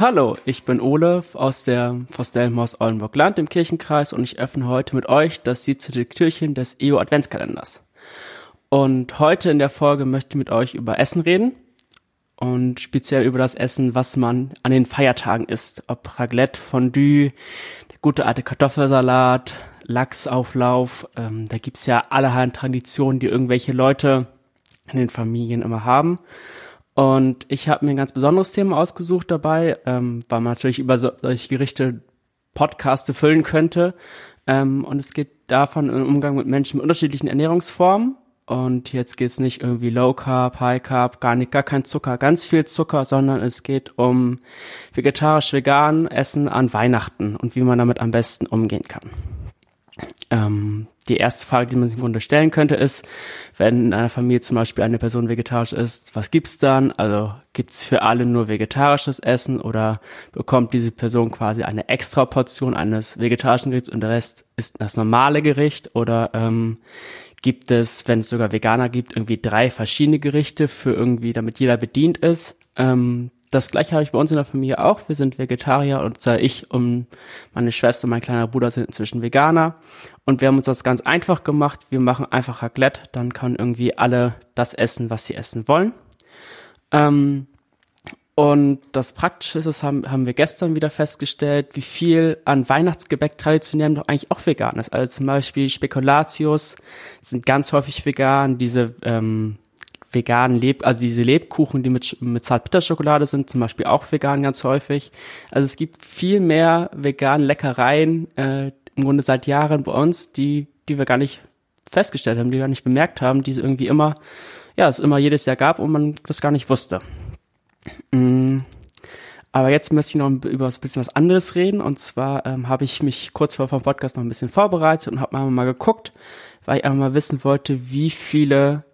Hallo, ich bin Ole aus der Forstelmaus Oldenburg Land im Kirchenkreis und ich öffne heute mit euch das 17. Türchen des EU Adventskalenders. Und heute in der Folge möchte ich mit euch über Essen reden und speziell über das Essen, was man an den Feiertagen isst. Ob Raclette, Fondue, der gute alte Kartoffelsalat, Lachsauflauf. Ähm, da gibt's ja allerhand Traditionen, die irgendwelche Leute in den Familien immer haben. Und ich habe mir ein ganz besonderes Thema ausgesucht dabei, ähm, weil man natürlich über so, solche Gerichte Podcaste füllen könnte. Ähm, und es geht davon im Umgang mit Menschen mit unterschiedlichen Ernährungsformen. Und jetzt geht's nicht irgendwie Low Carb, High Carb, gar nicht, gar kein Zucker, ganz viel Zucker, sondern es geht um vegetarisch-vegan Essen an Weihnachten und wie man damit am besten umgehen kann. Ähm, die erste Frage, die man sich wunderstellen stellen könnte, ist, wenn in einer Familie zum Beispiel eine Person vegetarisch ist, was gibt's dann? Also gibt's für alle nur vegetarisches Essen oder bekommt diese Person quasi eine extra Portion eines vegetarischen Gerichts und der Rest ist das normale Gericht? Oder ähm, gibt es, wenn es sogar Veganer gibt, irgendwie drei verschiedene Gerichte für irgendwie, damit jeder bedient ist? Ähm, das gleiche habe ich bei uns in der Familie auch. Wir sind Vegetarier und zwar ich und meine Schwester und mein kleiner Bruder sind inzwischen Veganer. Und wir haben uns das ganz einfach gemacht. Wir machen einfach Raclette, dann können irgendwie alle das essen, was sie essen wollen. Ähm, und das Praktische ist, das haben, haben wir gestern wieder festgestellt, wie viel an Weihnachtsgebäck traditionell doch eigentlich auch vegan ist. Also zum Beispiel Spekulatius sind ganz häufig vegan, diese ähm, veganen Leb, also diese Lebkuchen, die mit, mit Zartbitterschokolade sind, zum Beispiel auch vegan ganz häufig. Also es gibt viel mehr veganen Leckereien, äh, im Grunde seit Jahren bei uns, die, die wir gar nicht festgestellt haben, die wir gar nicht bemerkt haben, die es irgendwie immer, ja, es immer jedes Jahr gab und man das gar nicht wusste. Mm. Aber jetzt möchte ich noch über ein bisschen was anderes reden. Und zwar ähm, habe ich mich kurz vor dem Podcast noch ein bisschen vorbereitet und habe mal, mal geguckt, weil ich einfach mal wissen wollte, wie viele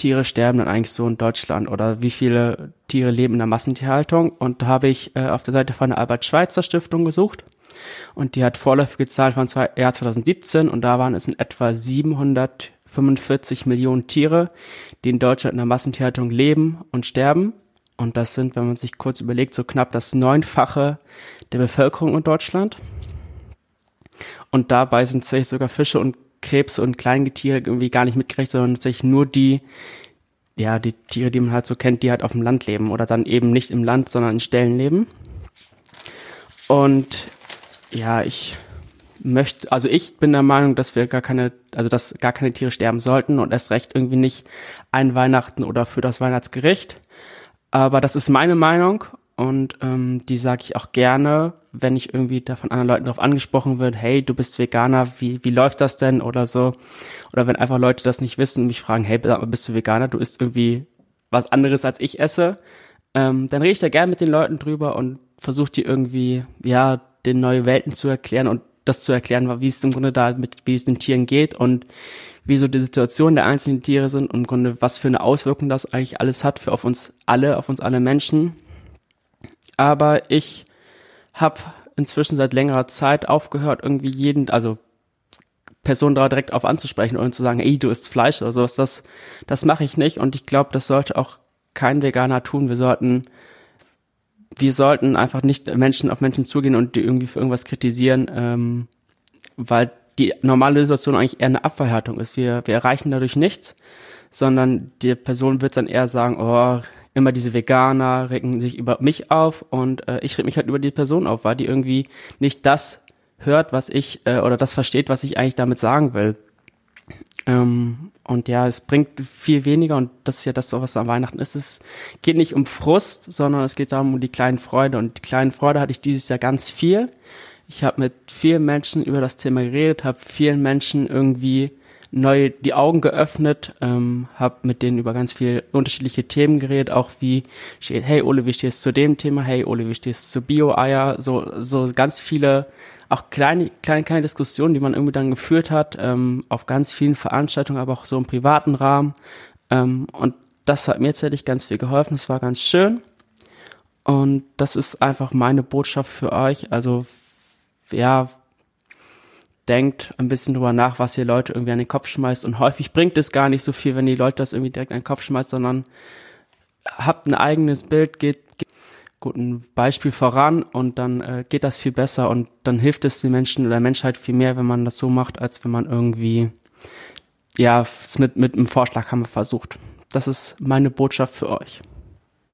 Tiere sterben dann eigentlich so in Deutschland oder wie viele Tiere leben in der Massentierhaltung. Und da habe ich äh, auf der Seite von der Albert-Schweitzer Stiftung gesucht. Und die hat vorläufige Zahlen von zwei, Jahr 2017 und da waren es in etwa 745 Millionen Tiere, die in Deutschland in der Massentierhaltung leben und sterben. Und das sind, wenn man sich kurz überlegt, so knapp das Neunfache der Bevölkerung in Deutschland. Und dabei sind tatsächlich sogar Fische und Krebse und Kleingetiere irgendwie gar nicht mitgerechnet, sondern tatsächlich nur die, ja, die Tiere, die man halt so kennt, die halt auf dem Land leben oder dann eben nicht im Land, sondern in Ställen leben. Und ja, ich möchte, also ich bin der Meinung, dass wir gar keine, also dass gar keine Tiere sterben sollten und erst recht irgendwie nicht ein Weihnachten oder für das Weihnachtsgericht. Aber das ist meine Meinung und ähm, die sage ich auch gerne, wenn ich irgendwie da von anderen Leuten darauf angesprochen wird, hey, du bist Veganer, wie, wie läuft das denn oder so. Oder wenn einfach Leute das nicht wissen und mich fragen, hey, bist du Veganer, du isst irgendwie was anderes als ich esse, ähm, dann rede ich da gerne mit den Leuten drüber und versuche die irgendwie, ja, den neue Welten zu erklären und das zu erklären, wie es im Grunde da mit, wie es den Tieren geht und wie so die Situation der einzelnen Tiere sind und im Grunde was für eine Auswirkung das eigentlich alles hat für auf uns alle, auf uns alle Menschen aber ich habe inzwischen seit längerer Zeit aufgehört, irgendwie jeden, also Personen da direkt auf anzusprechen und zu sagen, ey, du isst Fleisch oder sowas. Das, das mache ich nicht und ich glaube, das sollte auch kein Veganer tun. Wir sollten, wir sollten einfach nicht Menschen auf Menschen zugehen und die irgendwie für irgendwas kritisieren, ähm, weil die normale Situation eigentlich eher eine Abverhärtung ist. Wir, wir erreichen dadurch nichts, sondern die Person wird dann eher sagen, oh, immer diese Veganer regen sich über mich auf und äh, ich reg mich halt über die Person auf, weil die irgendwie nicht das hört, was ich äh, oder das versteht, was ich eigentlich damit sagen will. Ähm, und ja, es bringt viel weniger und das ist ja das, was am Weihnachten ist. Es geht nicht um Frust, sondern es geht darum um die kleinen Freude und die kleinen Freude hatte ich dieses Jahr ganz viel. Ich habe mit vielen Menschen über das Thema geredet, habe vielen Menschen irgendwie neu die Augen geöffnet, ähm, habe mit denen über ganz viele unterschiedliche Themen geredet, auch wie, hey Ole, wie stehst du zu dem Thema? Hey Ole, wie stehst du zu Bio-Eier? So, so ganz viele, auch kleine, kleine, kleine Diskussionen, die man irgendwie dann geführt hat, ähm, auf ganz vielen Veranstaltungen, aber auch so im privaten Rahmen. Ähm, und das hat mir tatsächlich ganz viel geholfen. Das war ganz schön. Und das ist einfach meine Botschaft für euch. Also, ja, denkt ein bisschen drüber nach, was ihr Leute irgendwie an den Kopf schmeißt. Und häufig bringt es gar nicht so viel, wenn die Leute das irgendwie direkt an den Kopf schmeißt, sondern habt ein eigenes Bild, geht, geht guten Beispiel voran und dann äh, geht das viel besser und dann hilft es den Menschen oder der Menschheit viel mehr, wenn man das so macht, als wenn man irgendwie ja es mit mit einem Vorschlaghammer versucht. Das ist meine Botschaft für euch.